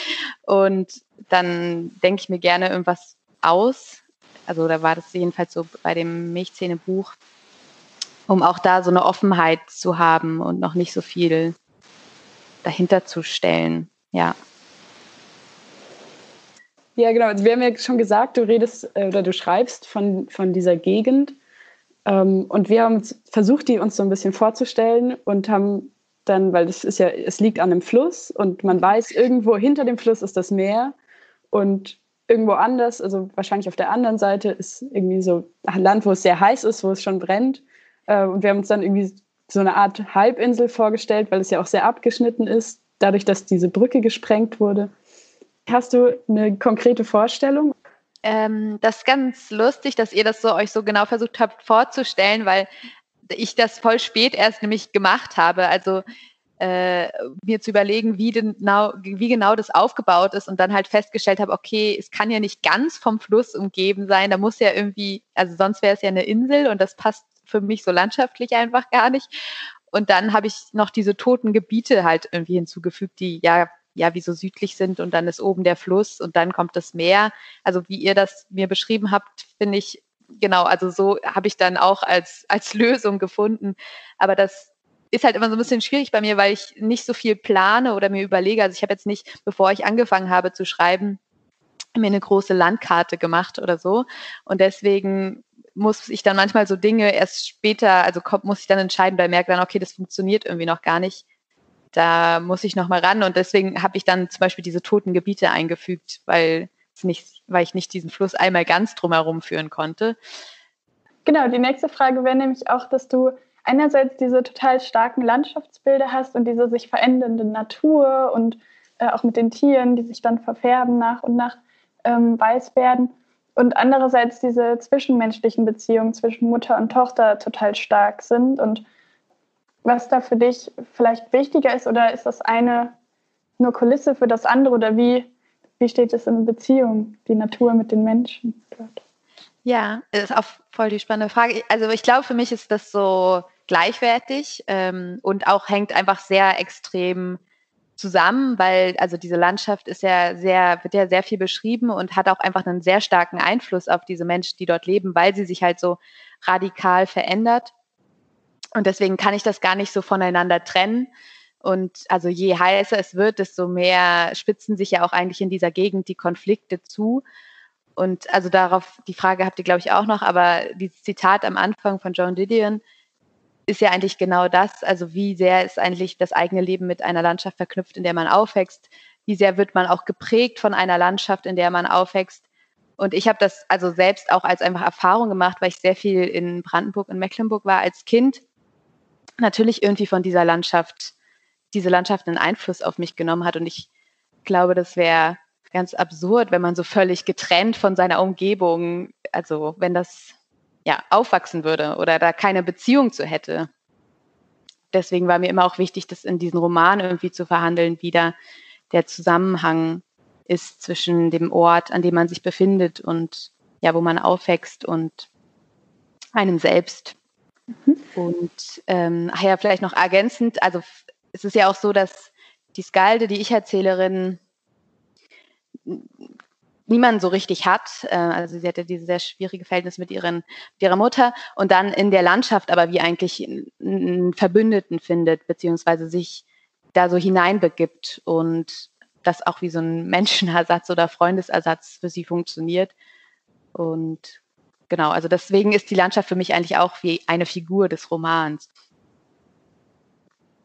Und dann denke ich mir gerne irgendwas aus. Also da war das jedenfalls so bei dem Milchzähnebuch, um auch da so eine Offenheit zu haben und noch nicht so viel dahinter zu stellen. Ja. Ja, genau. Also wir haben ja schon gesagt, du redest äh, oder du schreibst von, von dieser Gegend. Ähm, und wir haben versucht, die uns so ein bisschen vorzustellen und haben dann, weil das ist ja, es liegt an einem Fluss und man weiß, irgendwo hinter dem Fluss ist das Meer und irgendwo anders, also wahrscheinlich auf der anderen Seite, ist irgendwie so ein Land, wo es sehr heiß ist, wo es schon brennt. Äh, und wir haben uns dann irgendwie so eine Art Halbinsel vorgestellt, weil es ja auch sehr abgeschnitten ist, dadurch, dass diese Brücke gesprengt wurde. Hast du eine konkrete Vorstellung? Ähm, das ist ganz lustig, dass ihr das so euch so genau versucht habt vorzustellen, weil ich das voll spät erst nämlich gemacht habe. Also äh, mir zu überlegen, wie genau, wie genau das aufgebaut ist und dann halt festgestellt habe, okay, es kann ja nicht ganz vom Fluss umgeben sein, da muss ja irgendwie, also sonst wäre es ja eine Insel und das passt für mich so landschaftlich einfach gar nicht. Und dann habe ich noch diese toten Gebiete halt irgendwie hinzugefügt, die ja ja, wie so südlich sind und dann ist oben der Fluss und dann kommt das Meer. Also wie ihr das mir beschrieben habt, finde ich, genau, also so habe ich dann auch als, als Lösung gefunden. Aber das ist halt immer so ein bisschen schwierig bei mir, weil ich nicht so viel plane oder mir überlege. Also ich habe jetzt nicht, bevor ich angefangen habe zu schreiben, mir eine große Landkarte gemacht oder so. Und deswegen muss ich dann manchmal so Dinge erst später, also muss ich dann entscheiden, weil ich merke dann, okay, das funktioniert irgendwie noch gar nicht da muss ich noch mal ran und deswegen habe ich dann zum Beispiel diese toten Gebiete eingefügt, weil nicht, weil ich nicht diesen Fluss einmal ganz drumherum führen konnte. Genau, die nächste Frage wäre nämlich auch, dass du einerseits diese total starken Landschaftsbilder hast und diese sich verändernde Natur und äh, auch mit den Tieren, die sich dann verfärben nach und nach ähm, weiß werden. Und andererseits diese zwischenmenschlichen Beziehungen zwischen Mutter und Tochter total stark sind und was da für dich vielleicht wichtiger ist oder ist das eine nur Kulisse für das andere oder wie, wie steht es in Beziehung, die Natur mit den Menschen dort? Ja, ist auch voll die spannende Frage. Also ich glaube, für mich ist das so gleichwertig ähm, und auch hängt einfach sehr extrem zusammen, weil also diese Landschaft ist ja sehr, wird ja sehr viel beschrieben und hat auch einfach einen sehr starken Einfluss auf diese Menschen, die dort leben, weil sie sich halt so radikal verändert. Und deswegen kann ich das gar nicht so voneinander trennen. Und also je heißer es wird, desto mehr spitzen sich ja auch eigentlich in dieser Gegend die Konflikte zu. Und also darauf, die Frage habt ihr, glaube ich, auch noch, aber dieses Zitat am Anfang von Joan Didion ist ja eigentlich genau das. Also wie sehr ist eigentlich das eigene Leben mit einer Landschaft verknüpft, in der man aufwächst? Wie sehr wird man auch geprägt von einer Landschaft, in der man aufwächst? Und ich habe das also selbst auch als einfach Erfahrung gemacht, weil ich sehr viel in Brandenburg und Mecklenburg war als Kind natürlich irgendwie von dieser Landschaft, diese Landschaft einen Einfluss auf mich genommen hat. Und ich glaube, das wäre ganz absurd, wenn man so völlig getrennt von seiner Umgebung, also wenn das ja aufwachsen würde oder da keine Beziehung zu hätte. Deswegen war mir immer auch wichtig, das in diesen Roman irgendwie zu verhandeln, wie da der Zusammenhang ist zwischen dem Ort, an dem man sich befindet und ja, wo man aufwächst und einem selbst. Und ähm, ach ja, vielleicht noch ergänzend, also es ist ja auch so, dass die Skalde, die Ich-Erzählerin, niemand so richtig hat. Äh, also sie hatte dieses sehr schwierige Verhältnis mit, ihren, mit ihrer Mutter und dann in der Landschaft aber wie eigentlich einen Verbündeten findet, beziehungsweise sich da so hineinbegibt und das auch wie so ein Menschenersatz oder Freundesersatz für sie funktioniert. Und genau, also deswegen ist die Landschaft für mich eigentlich auch wie eine Figur des Romans.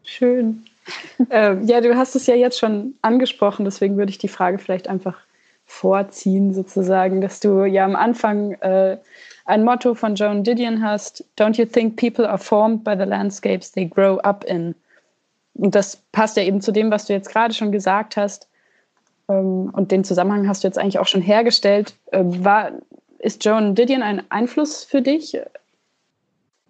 Schön. äh, ja, du hast es ja jetzt schon angesprochen, deswegen würde ich die Frage vielleicht einfach vorziehen, sozusagen, dass du ja am Anfang äh, ein Motto von Joan Didion hast: Don't you think people are formed by the landscapes they grow up in? Und das passt ja eben zu dem, was du jetzt gerade schon gesagt hast. Ähm, und den Zusammenhang hast du jetzt eigentlich auch schon hergestellt. Äh, war, ist Joan Didion ein Einfluss für dich?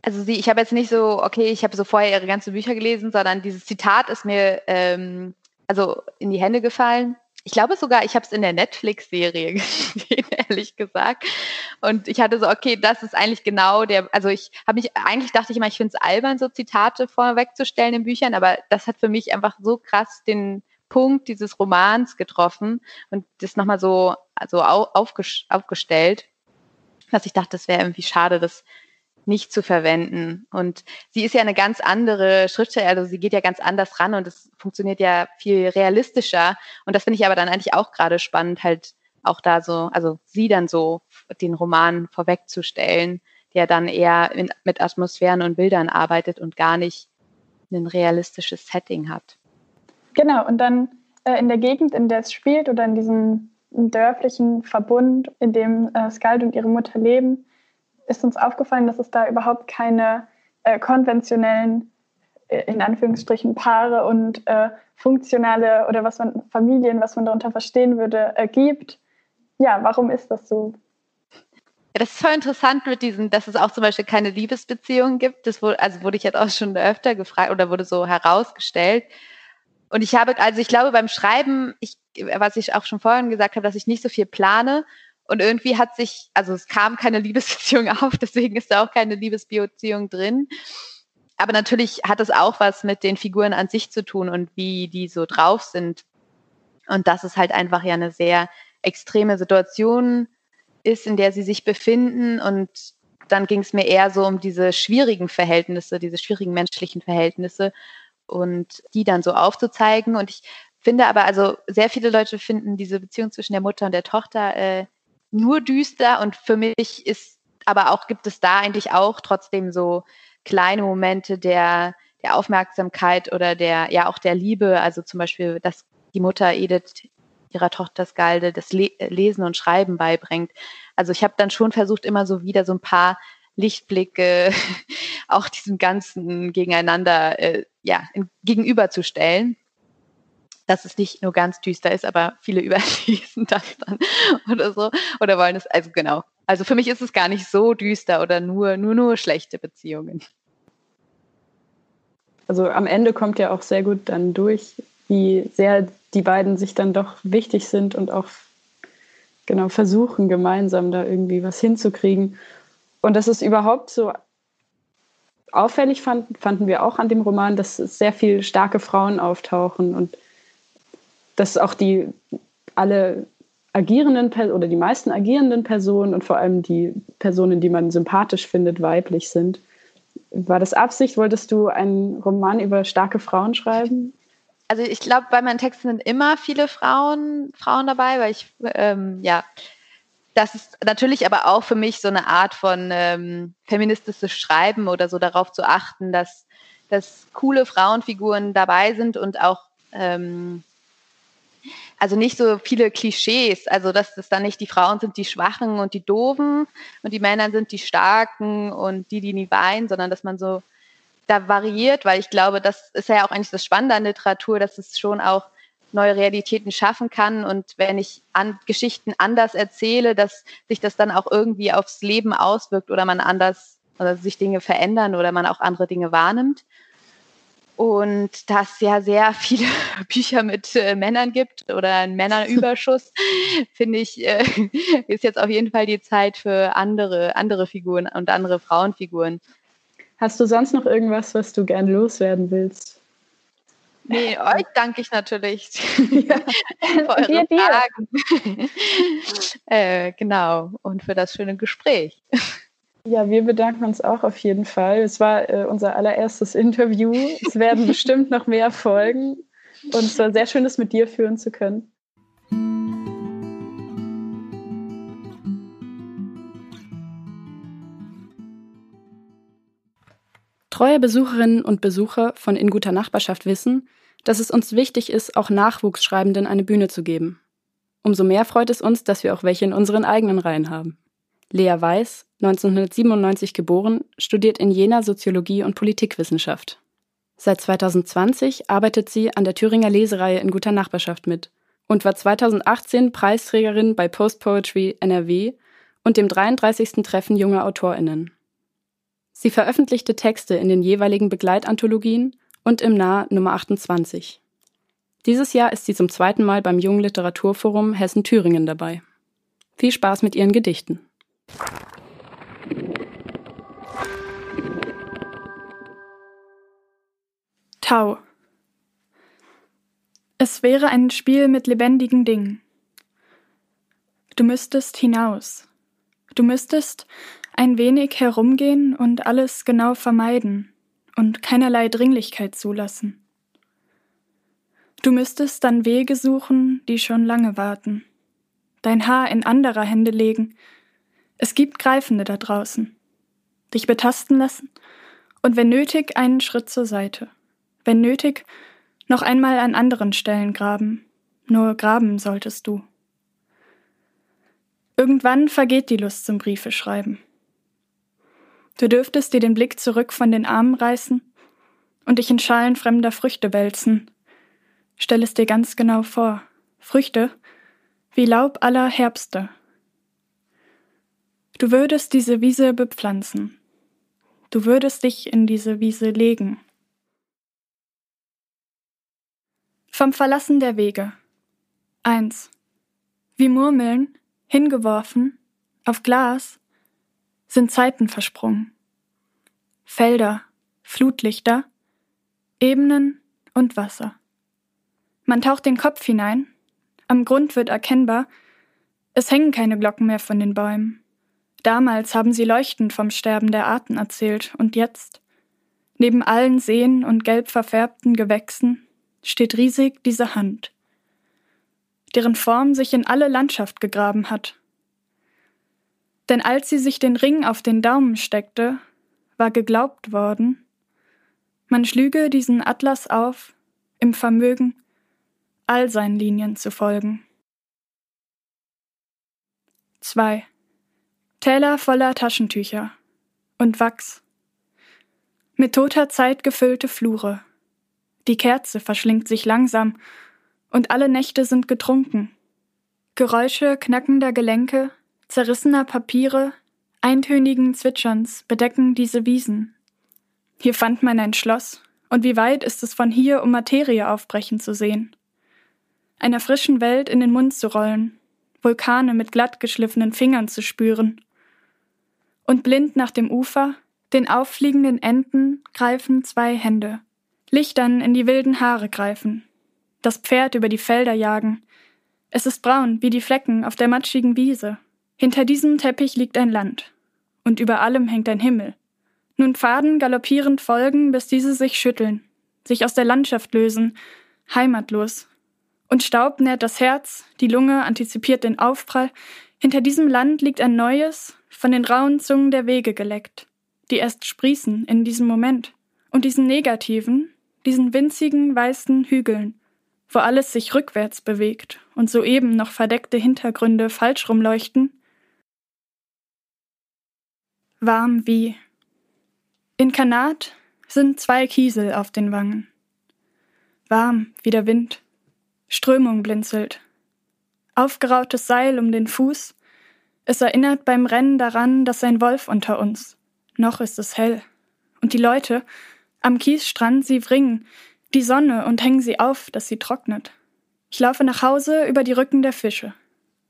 Also sie, ich habe jetzt nicht so, okay, ich habe so vorher ihre ganzen Bücher gelesen, sondern dieses Zitat ist mir ähm, also in die Hände gefallen. Ich glaube sogar, ich habe es in der Netflix-Serie gesehen, ehrlich gesagt. Und ich hatte so, okay, das ist eigentlich genau der, also ich habe mich, eigentlich dachte ich immer, ich finde es albern, so Zitate vorwegzustellen in Büchern, aber das hat für mich einfach so krass den Punkt dieses Romans getroffen und das nochmal so also aufgestellt, dass ich dachte, das wäre irgendwie schade, das nicht zu verwenden. Und sie ist ja eine ganz andere Schriftstellerin, also sie geht ja ganz anders ran und es funktioniert ja viel realistischer. Und das finde ich aber dann eigentlich auch gerade spannend, halt auch da so, also sie dann so den Roman vorwegzustellen, der dann eher in, mit Atmosphären und Bildern arbeitet und gar nicht ein realistisches Setting hat. Genau, und dann äh, in der Gegend, in der es spielt oder in diesem dörflichen Verbund, in dem äh, Skald und ihre Mutter leben, ist uns aufgefallen, dass es da überhaupt keine äh, konventionellen, äh, in Anführungsstrichen, Paare und äh, funktionale oder was man Familien, was man darunter verstehen würde, äh, gibt. Ja, warum ist das so? Ja, das ist voll interessant mit diesen, dass es auch zum Beispiel keine Liebesbeziehungen gibt. Das wurde, also wurde ich jetzt auch schon öfter gefragt oder wurde so herausgestellt. Und ich habe, also ich glaube beim Schreiben, ich, was ich auch schon vorhin gesagt habe, dass ich nicht so viel plane und irgendwie hat sich, also es kam keine Liebesbeziehung auf, deswegen ist da auch keine Liebesbeziehung drin. Aber natürlich hat es auch was mit den Figuren an sich zu tun und wie die so drauf sind. Und dass es halt einfach ja eine sehr extreme Situation ist, in der sie sich befinden. Und dann ging es mir eher so um diese schwierigen Verhältnisse, diese schwierigen menschlichen Verhältnisse und die dann so aufzuzeigen. Und ich finde aber, also sehr viele Leute finden diese Beziehung zwischen der Mutter und der Tochter äh, nur düster und für mich ist aber auch gibt es da eigentlich auch trotzdem so kleine Momente der, der Aufmerksamkeit oder der, ja auch der Liebe. Also zum Beispiel, dass die Mutter Edith ihrer Tochter Skalde das Le Lesen und Schreiben beibringt. Also ich habe dann schon versucht, immer so wieder so ein paar Lichtblicke auch diesem Ganzen gegeneinander äh, ja, gegenüberzustellen dass es nicht nur ganz düster ist, aber viele überlesen das dann oder so oder wollen es, also genau. Also für mich ist es gar nicht so düster oder nur, nur, nur schlechte Beziehungen. Also am Ende kommt ja auch sehr gut dann durch, wie sehr die beiden sich dann doch wichtig sind und auch genau versuchen, gemeinsam da irgendwie was hinzukriegen. Und das ist überhaupt so auffällig fand, fanden wir auch an dem Roman, dass sehr viele starke Frauen auftauchen und dass auch die alle agierenden oder die meisten agierenden Personen und vor allem die Personen, die man sympathisch findet, weiblich sind. War das Absicht? Wolltest du einen Roman über starke Frauen schreiben? Also ich glaube, bei meinen Texten sind immer viele Frauen, Frauen dabei, weil ich, ähm, ja, das ist natürlich aber auch für mich so eine Art von ähm, feministisches Schreiben oder so darauf zu achten, dass, dass coole Frauenfiguren dabei sind und auch ähm, also nicht so viele Klischees, also dass es dann nicht die Frauen sind die Schwachen und die Doofen und die Männer sind die Starken und die, die nie weinen, sondern dass man so da variiert, weil ich glaube, das ist ja auch eigentlich das Spannende an Literatur, dass es schon auch neue Realitäten schaffen kann und wenn ich an Geschichten anders erzähle, dass sich das dann auch irgendwie aufs Leben auswirkt oder man anders oder sich Dinge verändern oder man auch andere Dinge wahrnimmt. Und dass ja sehr viele Bücher mit äh, Männern gibt oder einen Männerüberschuss, finde ich, äh, ist jetzt auf jeden Fall die Zeit für andere, andere Figuren und andere Frauenfiguren. Hast du sonst noch irgendwas, was du gern loswerden willst? Nee, euch danke ich natürlich ja. für eure dir, Fragen. äh, genau, und für das schöne Gespräch. Ja, wir bedanken uns auch auf jeden Fall. Es war äh, unser allererstes Interview. Es werden bestimmt noch mehr folgen. Und es war sehr schön, es mit dir führen zu können. Treue Besucherinnen und Besucher von In guter Nachbarschaft wissen, dass es uns wichtig ist, auch Nachwuchsschreibenden eine Bühne zu geben. Umso mehr freut es uns, dass wir auch welche in unseren eigenen Reihen haben. Lea Weiß, 1997 geboren, studiert in Jena Soziologie und Politikwissenschaft. Seit 2020 arbeitet sie an der Thüringer Lesereihe in guter Nachbarschaft mit und war 2018 Preisträgerin bei Post Poetry NRW und dem 33. Treffen junger AutorInnen. Sie veröffentlichte Texte in den jeweiligen Begleitanthologien und im Nah Nummer 28. Dieses Jahr ist sie zum zweiten Mal beim Jungen Literaturforum Hessen-Thüringen dabei. Viel Spaß mit ihren Gedichten. Tau. Es wäre ein Spiel mit lebendigen Dingen. Du müsstest hinaus. Du müsstest ein wenig herumgehen und alles genau vermeiden und keinerlei Dringlichkeit zulassen. Du müsstest dann Wege suchen, die schon lange warten, dein Haar in anderer Hände legen. Es gibt Greifende da draußen. Dich betasten lassen und wenn nötig einen Schritt zur Seite wenn nötig, noch einmal an anderen Stellen graben. Nur graben solltest du. Irgendwann vergeht die Lust zum Briefe schreiben. Du dürftest dir den Blick zurück von den Armen reißen und dich in Schalen fremder Früchte wälzen. Stell es dir ganz genau vor. Früchte wie Laub aller Herbste. Du würdest diese Wiese bepflanzen. Du würdest dich in diese Wiese legen. Vom Verlassen der Wege. 1. Wie Murmeln, hingeworfen, auf Glas, sind Zeiten versprungen. Felder, Flutlichter, Ebenen und Wasser. Man taucht den Kopf hinein, am Grund wird erkennbar, es hängen keine Glocken mehr von den Bäumen. Damals haben sie leuchtend vom Sterben der Arten erzählt, und jetzt, neben allen Seen und gelb verfärbten Gewächsen, steht riesig diese Hand, deren Form sich in alle Landschaft gegraben hat. Denn als sie sich den Ring auf den Daumen steckte, war geglaubt worden, man schlüge diesen Atlas auf im Vermögen, all seinen Linien zu folgen. 2. Täler voller Taschentücher und Wachs. Mit toter Zeit gefüllte Flure. Die Kerze verschlingt sich langsam, und alle Nächte sind getrunken. Geräusche knackender Gelenke, zerrissener Papiere, eintönigen Zwitscherns bedecken diese Wiesen. Hier fand man ein Schloss, und wie weit ist es von hier, um Materie aufbrechen zu sehen? Einer frischen Welt in den Mund zu rollen, Vulkane mit glatt geschliffenen Fingern zu spüren. Und blind nach dem Ufer, den auffliegenden Enden, greifen zwei Hände. Lichtern in die wilden Haare greifen, das Pferd über die Felder jagen. Es ist braun wie die Flecken auf der matschigen Wiese. Hinter diesem Teppich liegt ein Land, und über allem hängt ein Himmel. Nun Pfaden galoppierend folgen, bis diese sich schütteln, sich aus der Landschaft lösen, heimatlos. Und Staub nährt das Herz, die Lunge antizipiert den Aufprall. Hinter diesem Land liegt ein neues, von den rauen Zungen der Wege geleckt, die erst sprießen in diesem Moment. Und diesen negativen, diesen winzigen weißen Hügeln, wo alles sich rückwärts bewegt und soeben noch verdeckte Hintergründe falsch rumleuchten? Warm wie. In Kanat sind zwei Kiesel auf den Wangen. Warm wie der Wind. Strömung blinzelt. Aufgerautes Seil um den Fuß. Es erinnert beim Rennen daran, dass ein Wolf unter uns. Noch ist es hell. Und die Leute, am Kiesstrand sie wringen, die Sonne und hängen sie auf, dass sie trocknet. Ich laufe nach Hause über die Rücken der Fische,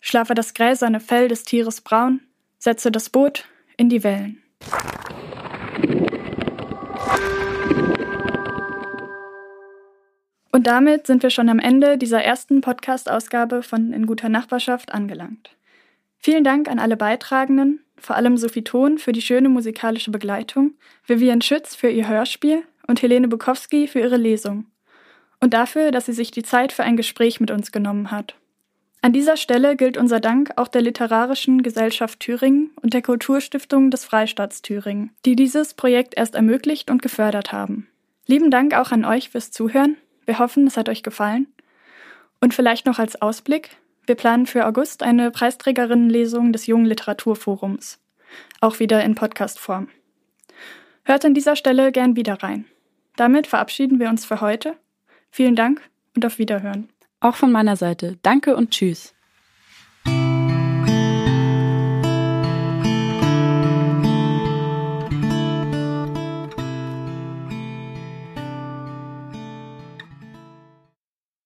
schlafe das gräserne Fell des Tieres braun, setze das Boot in die Wellen. Und damit sind wir schon am Ende dieser ersten Podcast-Ausgabe von In guter Nachbarschaft angelangt. Vielen Dank an alle Beitragenden, vor allem Sophie Thon für die schöne musikalische Begleitung, Vivian Schütz für ihr Hörspiel und Helene Bukowski für ihre Lesung. Und dafür, dass sie sich die Zeit für ein Gespräch mit uns genommen hat. An dieser Stelle gilt unser Dank auch der Literarischen Gesellschaft Thüringen und der Kulturstiftung des Freistaats Thüringen, die dieses Projekt erst ermöglicht und gefördert haben. Lieben Dank auch an euch fürs Zuhören. Wir hoffen, es hat euch gefallen. Und vielleicht noch als Ausblick, wir planen für August eine Preisträgerinnenlesung des Jungen Literaturforums. Auch wieder in Podcastform. Hört an dieser Stelle gern wieder rein. Damit verabschieden wir uns für heute. Vielen Dank und auf Wiederhören. Auch von meiner Seite. Danke und tschüss.